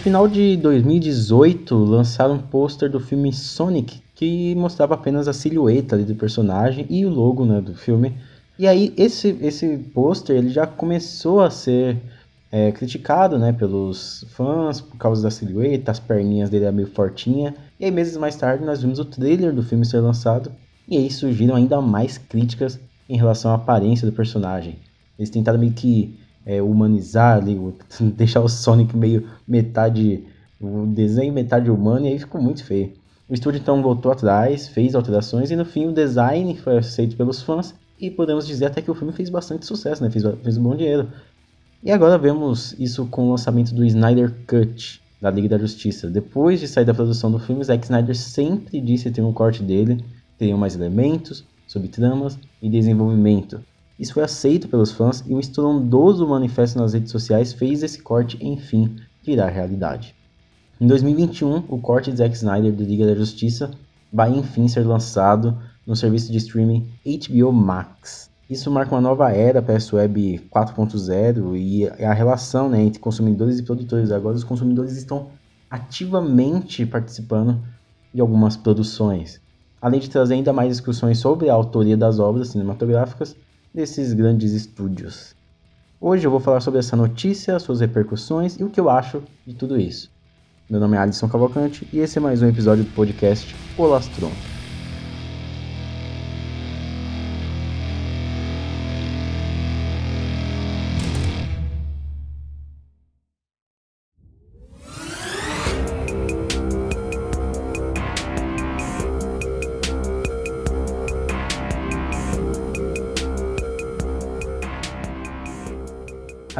final de 2018, lançaram um pôster do filme Sonic que mostrava apenas a silhueta do personagem e o logo né, do filme. E aí esse, esse pôster ele já começou a ser é, criticado né, pelos fãs por causa da silhueta, as perninhas dele é meio fortinha. E aí meses mais tarde nós vimos o trailer do filme ser lançado e aí surgiram ainda mais críticas em relação à aparência do personagem. Eles tentaram meio que é, humanizar ali, deixar o Sonic meio metade o desenho metade humano e aí ficou muito feio. O estúdio então voltou atrás, fez alterações e no fim o design foi aceito pelos fãs e podemos dizer até que o filme fez bastante sucesso, né? Fez, fez um bom dinheiro. E agora vemos isso com o lançamento do Snyder Cut da Liga da Justiça. Depois de sair da produção do filme, Zack Snyder sempre disse ter um corte dele, teriam mais elementos, subtramas e desenvolvimento. Isso foi aceito pelos fãs e um estrondoso manifesto nas redes sociais fez esse corte, enfim, virar realidade. Em 2021, o corte de Zack Snyder do Liga da Justiça vai enfim ser lançado no serviço de streaming HBO Max. Isso marca uma nova era para essa web 4.0 e a relação né, entre consumidores e produtores. Agora os consumidores estão ativamente participando de algumas produções, além de trazer ainda mais discussões sobre a autoria das obras cinematográficas desses grandes estúdios. Hoje eu vou falar sobre essa notícia, suas repercussões e o que eu acho de tudo isso. Meu nome é Alisson Cavalcante e esse é mais um episódio do podcast O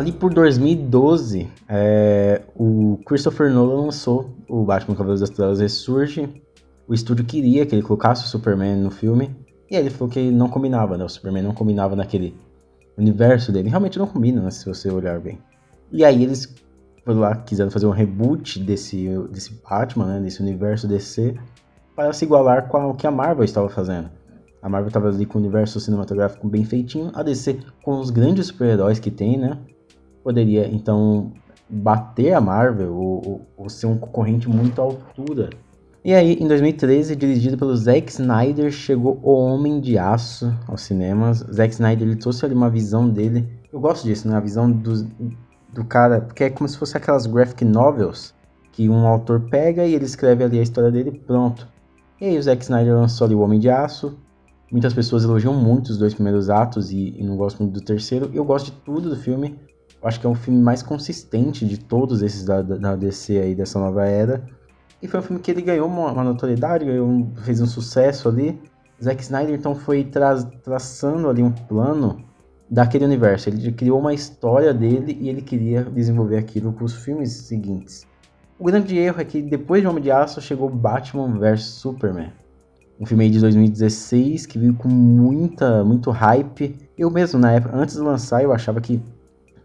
ali por 2012, é, o Christopher Nolan lançou o Batman Cavaleiros das Trevas Ressurge. O estúdio queria que ele colocasse o Superman no filme. E aí ele falou que não combinava, né? O Superman não combinava naquele universo dele. Realmente não combina, né? Se você olhar bem. E aí eles foram lá, quiseram fazer um reboot desse, desse Batman, né? Desse universo DC. Para se igualar com o que a Marvel estava fazendo. A Marvel estava ali com o universo cinematográfico bem feitinho. A DC com os grandes super-heróis que tem, né? Poderia então bater a Marvel ou, ou, ser um concorrente muito à altura. E aí, em 2013, dirigido pelo Zack Snyder, chegou O Homem de Aço aos cinemas. Zack Snyder ele trouxe ali uma visão dele. Eu gosto disso, né? A visão do, do cara, porque é como se fosse aquelas graphic novels que um autor pega e ele escreve ali a história dele pronto. E aí o Zack Snyder lançou ali O Homem de Aço. Muitas pessoas elogiam muito os dois primeiros atos e, e não gostam muito do terceiro. Eu gosto de tudo do filme. Acho que é um filme mais consistente de todos esses da, da DC aí, dessa nova era. E foi um filme que ele ganhou uma, uma notoriedade, ganhou um, fez um sucesso ali. Zack Snyder então foi tra traçando ali um plano daquele universo. Ele criou uma história dele e ele queria desenvolver aquilo com os filmes seguintes. O grande erro é que depois de Homem de Aço chegou Batman vs Superman. Um filme aí de 2016 que veio com muita, muito hype. Eu mesmo, na época, antes de lançar, eu achava que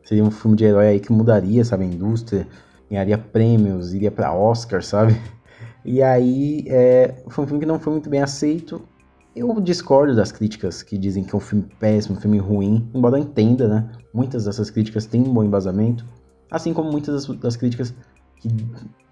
Seria um filme de herói aí que mudaria, sabe, a indústria, ganharia prêmios, iria para Oscar, sabe? E aí, é, foi um filme que não foi muito bem aceito. Eu discordo das críticas que dizem que é um filme péssimo, um filme ruim, embora eu entenda, né? Muitas dessas críticas têm um bom embasamento, assim como muitas das, das críticas que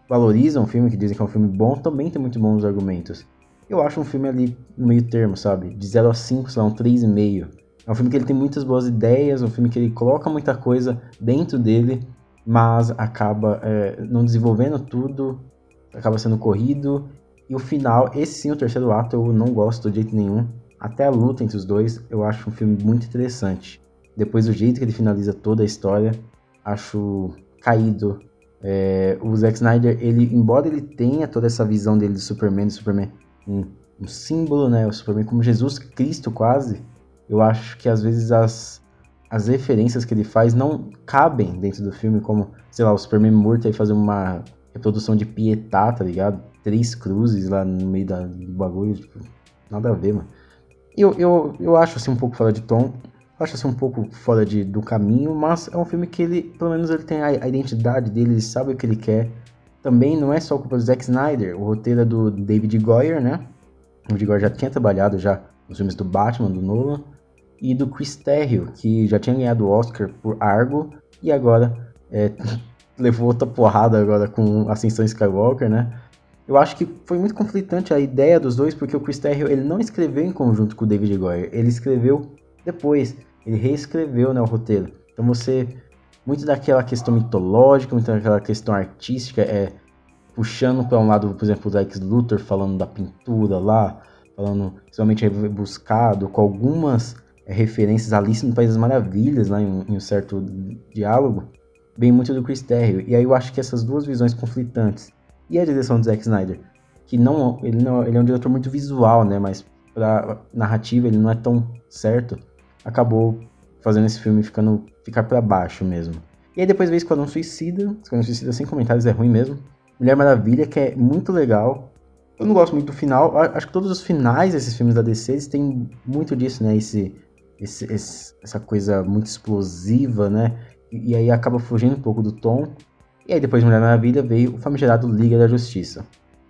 valorizam o filme, que dizem que é um filme bom, também tem muito bons argumentos. Eu acho um filme ali no meio termo, sabe? De 0 a 5, sei lá, um 3,5. É um filme que ele tem muitas boas ideias, um filme que ele coloca muita coisa dentro dele, mas acaba é, não desenvolvendo tudo, acaba sendo corrido. E o final, esse sim, o terceiro ato, eu não gosto de jeito nenhum. Até a luta entre os dois, eu acho um filme muito interessante. Depois do jeito que ele finaliza toda a história, acho caído. É, o Zack Snyder, ele, embora ele tenha toda essa visão dele do Superman, do Superman um, um símbolo, né? O Superman como Jesus Cristo quase, eu acho que às vezes as, as referências que ele faz não cabem dentro do filme, como, sei lá, o Superman morto aí fazer uma reprodução de Pietá, tá ligado? Três cruzes lá no meio da, do bagulho, tipo, nada a ver, mano. Eu, eu, eu acho assim um pouco fora de tom, acho assim um pouco fora de, do caminho, mas é um filme que ele, pelo menos ele tem a, a identidade dele, ele sabe o que ele quer. Também não é só culpa do Zack Snyder, o roteiro é do David Goyer, né? O David Goyer já tinha trabalhado já nos filmes do Batman, do Nolan e do Chris Terrio, que já tinha ganhado o Oscar por Argo e agora é, levou outra porrada agora com Ascensão Skywalker, né? Eu acho que foi muito conflitante a ideia dos dois, porque o Chris Terrio ele não escreveu em conjunto com o David Goyer, ele escreveu depois, ele reescreveu né, o roteiro. Então você, muito daquela questão mitológica, muito daquela questão artística, é puxando para um lado, por exemplo, o Lex Luthor falando da pintura lá, falando extremamente buscado, com algumas é, referências a Alice no País das Maravilhas, lá em, em um certo diálogo, bem muito do Chris Terrio. E aí eu acho que essas duas visões conflitantes e a direção do Zack Snyder, que não ele, não, ele é um diretor muito visual, né? Mas pra narrativa ele não é tão certo. Acabou fazendo esse filme ficando ficar para baixo mesmo. E aí depois veio Esquadrão Suicida. Esquadrão Suicida sem comentários é ruim mesmo. Mulher Maravilha, que é muito legal. Eu não gosto muito do final. Acho que todos os finais desses filmes da DC eles têm muito disso, né? Esse, esse, esse, essa coisa muito explosiva, né? E, e aí acaba fugindo um pouco do tom. E aí depois de Mulher Maravilha veio o famigerado Liga da Justiça.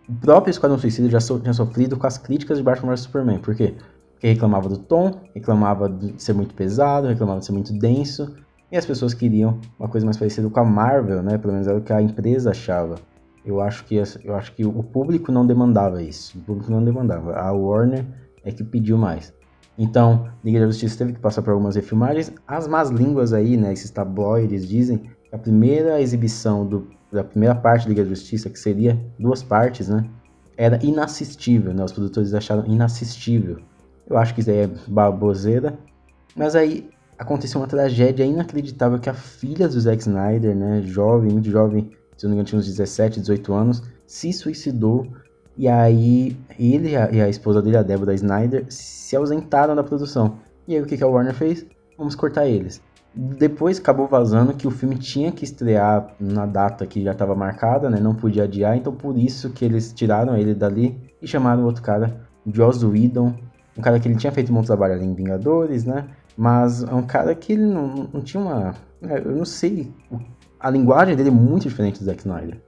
O próprio Esquadrão Suicida já so, tinha sofrido com as críticas de Batman vs Superman. Por quê? Porque reclamava do tom, reclamava de ser muito pesado, reclamava de ser muito denso. E as pessoas queriam uma coisa mais parecida com a Marvel, né? Pelo menos era o que a empresa achava. Eu acho que, eu acho que o público não demandava isso. O público não demandava. A Warner é que pediu mais. Então, Liga da Justiça teve que passar por algumas refilmagens. As más línguas aí, né? Esses tabloides dizem a primeira exibição do, da primeira parte da Liga da Justiça, que seria duas partes, né? Era inassistível, né? Os produtores acharam inassistível. Eu acho que isso aí é baboseira. Mas aí aconteceu uma tragédia inacreditável que a filha do Zack Snyder, né? Jovem, muito jovem, se não me engano tinha uns 17, 18 anos, se suicidou. E aí ele e a, e a esposa dele, a Deborah Snyder, se ausentaram da produção. E aí o que, que a Warner fez? Vamos cortar eles. Depois acabou vazando que o filme tinha que estrear na data que já estava marcada, né? Não podia adiar, então por isso que eles tiraram ele dali e chamaram outro cara, Joss Whedon, um cara que ele tinha feito um bom trabalho ali em Vingadores, né? Mas é um cara que ele não, não tinha uma. É, eu não sei. A linguagem dele é muito diferente do Zack Snyder.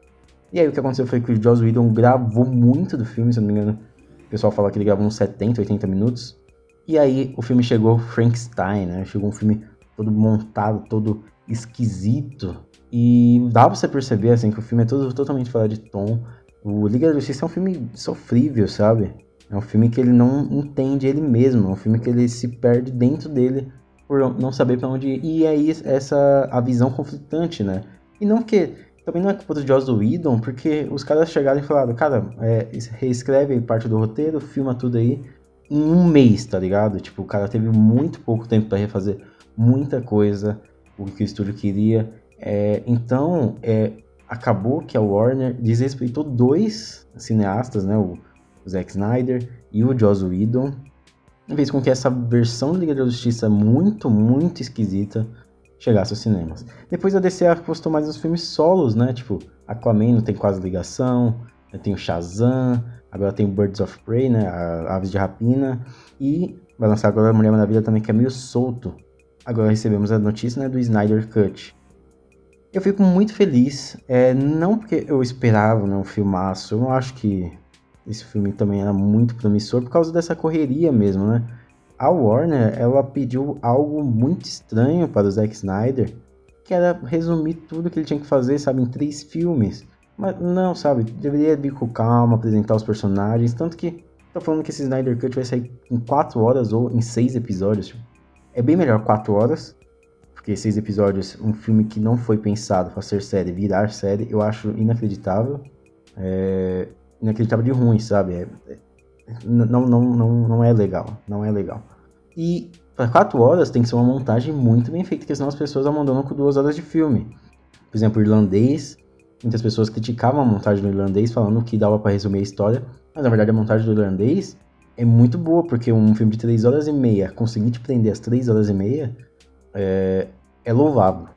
E aí o que aconteceu foi que o Joss Whedon gravou muito do filme, se eu não me engano. O pessoal fala que ele gravou uns 70, 80 minutos. E aí o filme chegou Frankenstein, né? Chegou um filme todo montado, todo esquisito. E dá pra você perceber, assim, que o filme é todo, totalmente fora de tom. O Liga da Justiça é um filme sofrível, sabe? É um filme que ele não entende ele mesmo, é um filme que ele se perde dentro dele por não saber para onde ir. E aí essa a visão conflitante, né? E não que também não é culpa do Joss Whedon, porque os caras chegaram e falaram, cara, é, reescreve parte do roteiro, filma tudo aí em um mês, tá ligado? Tipo, o cara teve muito pouco tempo para refazer muita coisa, o que o estúdio queria. É, então, é, acabou que a Warner desrespeitou dois cineastas, né? O, o Zack Snyder e o Joss Whedon, fez com que essa versão da Liga da Justiça muito, muito esquisita chegasse aos cinemas. Depois a DC apostou mais nos filmes solos, né? Tipo, Aquaman não tem quase ligação, tem o Shazam, agora tem o Birds of Prey, né? A Aves de Rapina, e vai lançar agora a Mulher Maravilha também, que é meio solto. Agora recebemos a notícia né, do Snyder Cut. Eu fico muito feliz, é, não porque eu esperava né, um filmaço, eu não acho que esse filme também era muito promissor por causa dessa correria mesmo, né? A Warner, ela pediu algo muito estranho para o Zack Snyder, que era resumir tudo que ele tinha que fazer, sabe, em três filmes. Mas não, sabe, deveria vir com calma, apresentar os personagens, tanto que tá falando que esse Snyder Cut vai sair em quatro horas ou em seis episódios, tipo. É bem melhor 4 horas, porque seis episódios, um filme que não foi pensado para ser série, virar série, eu acho inacreditável. É, inacreditável de ruim, sabe? É, é, não, não, não, não é legal, não é legal. E para 4 horas tem que ser uma montagem muito bem feita, porque senão as pessoas abandonam com 2 horas de filme. Por exemplo, o irlandês, muitas pessoas criticavam a montagem do irlandês, falando que dava para resumir a história, mas na verdade a montagem do irlandês é muito boa, porque um filme de 3 horas e meia, conseguir te prender as 3 horas e meia, é, é louvável.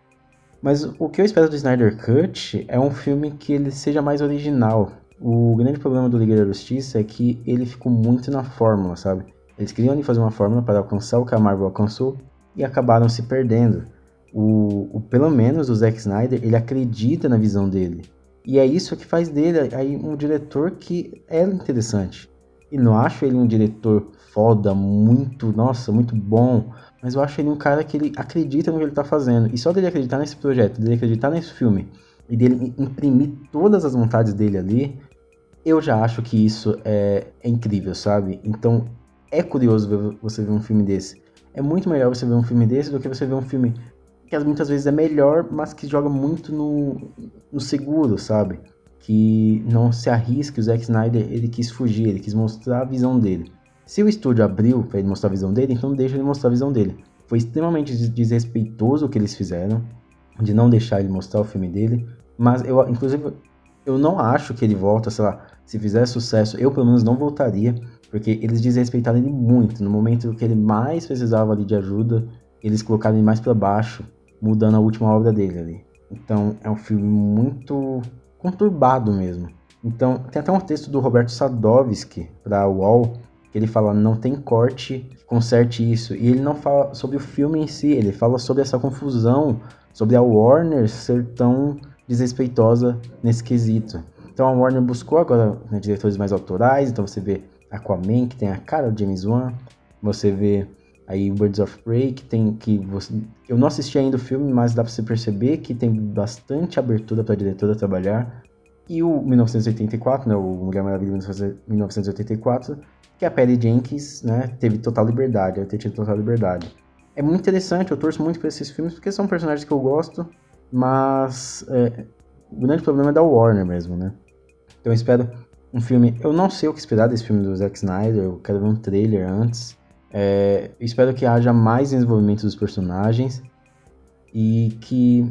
Mas o que eu espero do Snyder Cut é um filme que ele seja mais original. O grande problema do Liga da Justiça é que ele ficou muito na fórmula, sabe? Eles queriam fazer uma fórmula para alcançar o que a Marvel alcançou e acabaram se perdendo. O, o, pelo menos o Zack Snyder, ele acredita na visão dele. E é isso que faz dele aí um diretor que é interessante. E não acho ele um diretor foda, muito, nossa, muito bom. Mas eu acho ele um cara que ele acredita no que ele tá fazendo. E só dele acreditar nesse projeto, dele acreditar nesse filme, e dele imprimir todas as vontades dele ali, eu já acho que isso é, é incrível, sabe? Então é curioso ver, você ver um filme desse. É muito melhor você ver um filme desse do que você ver um filme que muitas vezes é melhor, mas que joga muito no, no seguro, sabe? Que não se arrisca. O Zack Snyder ele quis fugir, ele quis mostrar a visão dele. Se o estúdio abriu para ele mostrar a visão dele, então deixa ele mostrar a visão dele. Foi extremamente desrespeitoso o que eles fizeram, de não deixar ele mostrar o filme dele. Mas eu, inclusive, eu não acho que ele volta, sei lá, se fizer sucesso, eu pelo menos não voltaria, porque eles desrespeitaram ele muito. No momento que ele mais precisava ali de ajuda, eles colocaram ele mais para baixo, mudando a última obra dele ali. Então é um filme muito conturbado mesmo. Então tem até um texto do Roberto Sadovski para UOL que ele fala não tem corte conserte isso e ele não fala sobre o filme em si, ele fala sobre essa confusão, sobre a Warner ser tão desrespeitosa nesse quesito. Então a Warner buscou agora né, diretores mais autorais, então você vê Aquaman, que tem a cara do James Wan, você vê aí Birds of Prey, que tem que você... eu não assisti ainda o filme, mas dá para você perceber que tem bastante abertura para diretora trabalhar. E o 1984, né, o Mulher Maravilha 1984, que a Patty Jenkins, né, teve total liberdade, ela tido total liberdade. É muito interessante, eu torço muito para esses filmes porque são personagens que eu gosto mas é, o grande problema é da Warner mesmo, né? Então eu espero um filme. Eu não sei o que esperar desse filme do Zack Snyder, eu quero ver um trailer antes. É, espero que haja mais desenvolvimento dos personagens e que.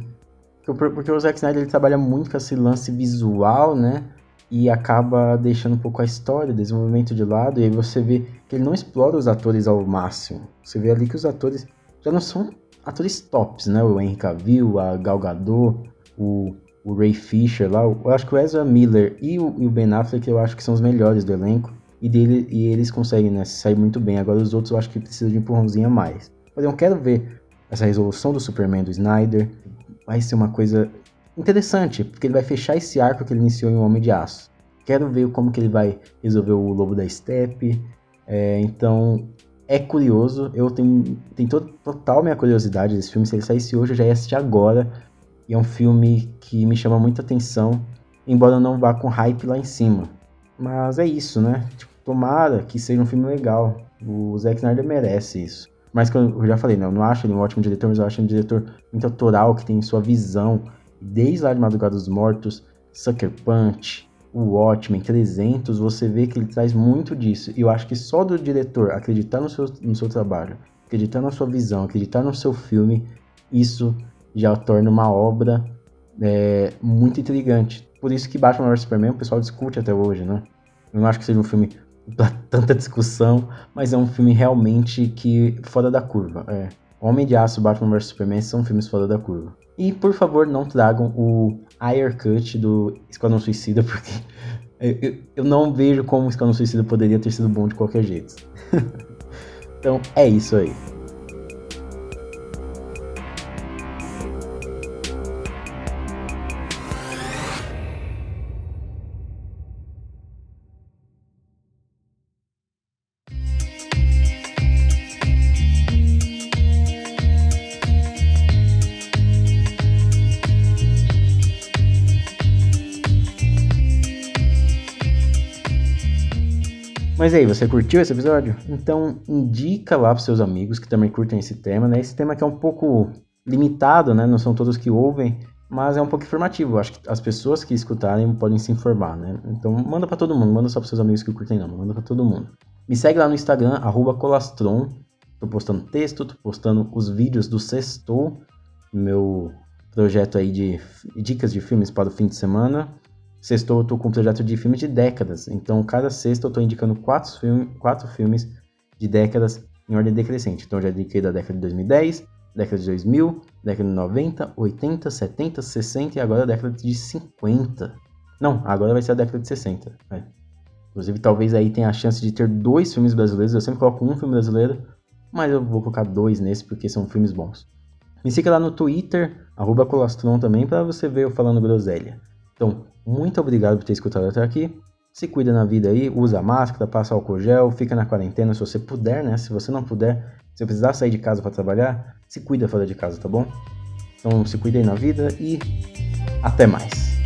Porque o Zack Snyder ele trabalha muito com esse lance visual, né? E acaba deixando um pouco a história, o desenvolvimento de lado, e aí você vê que ele não explora os atores ao máximo. Você vê ali que os atores já não são atores tops, né? O Henry Cavill, a Gal Gadot, o, o Ray Fisher lá. Eu acho que o Ezra Miller e o, e o Ben Affleck eu acho que são os melhores do elenco. E, dele, e eles conseguem né, sair muito bem. Agora os outros eu acho que precisam de um empurrãozinho a mais. Mas eu quero ver essa resolução do Superman do Snyder. Vai ser uma coisa interessante, porque ele vai fechar esse arco que ele iniciou em O Homem de Aço. Quero ver como que ele vai resolver o Lobo da Steppe. É, então, é curioso, eu tenho, tenho total minha curiosidade desse filme. Se ele saísse hoje, eu já ia assistir agora. E é um filme que me chama muita atenção, embora eu não vá com hype lá em cima. Mas é isso, né? Tipo, tomara que seja um filme legal. O Zack Snyder merece isso. Mas que eu já falei, né? Eu não acho ele um ótimo diretor, mas eu acho ele um diretor muito autoral, que tem sua visão. Desde lá de Madrugada dos Mortos, Sucker Punch, o Watchmen 300, você vê que ele traz muito disso. E eu acho que só do diretor acreditar no seu, no seu trabalho, acreditar na sua visão, acreditar no seu filme, isso já torna uma obra é, muito intrigante. Por isso que Batman vs Superman o pessoal discute até hoje, né? Eu não acho que seja um filme para tanta discussão, mas é um filme realmente que fora da curva. É. Homem de Aço Batman vs Superman são filmes fora da curva. E por favor, não tragam o Ayer Cut do Esquadrão Suicida, porque eu, eu não vejo como o Esquadrão Suicida poderia ter sido bom de qualquer jeito. então é isso aí. Mas aí, você curtiu esse episódio? Então indica lá para seus amigos que também curtem esse tema, né? Esse tema que é um pouco limitado, né? Não são todos que ouvem, mas é um pouco informativo. Acho que as pessoas que escutarem podem se informar, né? Então manda para todo mundo, manda só para seus amigos que curtem não, manda para todo mundo. Me segue lá no Instagram @colastron. Tô postando texto, tô postando os vídeos do Sextou, meu projeto aí de dicas de filmes para o fim de semana. Sexto eu tô com um projeto de filmes de décadas. Então, cada sexta eu tô indicando quatro, filme, quatro filmes de décadas em ordem decrescente. Então, eu já indiquei da década de 2010, década de 2000, década de 90, 80, 70, 60 e agora a década de 50. Não, agora vai ser a década de 60. É. Inclusive, talvez aí tenha a chance de ter dois filmes brasileiros. Eu sempre coloco um filme brasileiro, mas eu vou colocar dois nesse porque são filmes bons. Me siga lá no Twitter, arroba Colastron também, para você ver eu falando groselha. Então, muito obrigado por ter escutado até aqui. Se cuida na vida aí, usa máscara, passa álcool gel, fica na quarentena se você puder, né? Se você não puder, se precisar sair de casa para trabalhar, se cuida fora de casa, tá bom? Então se cuida aí na vida e Até mais.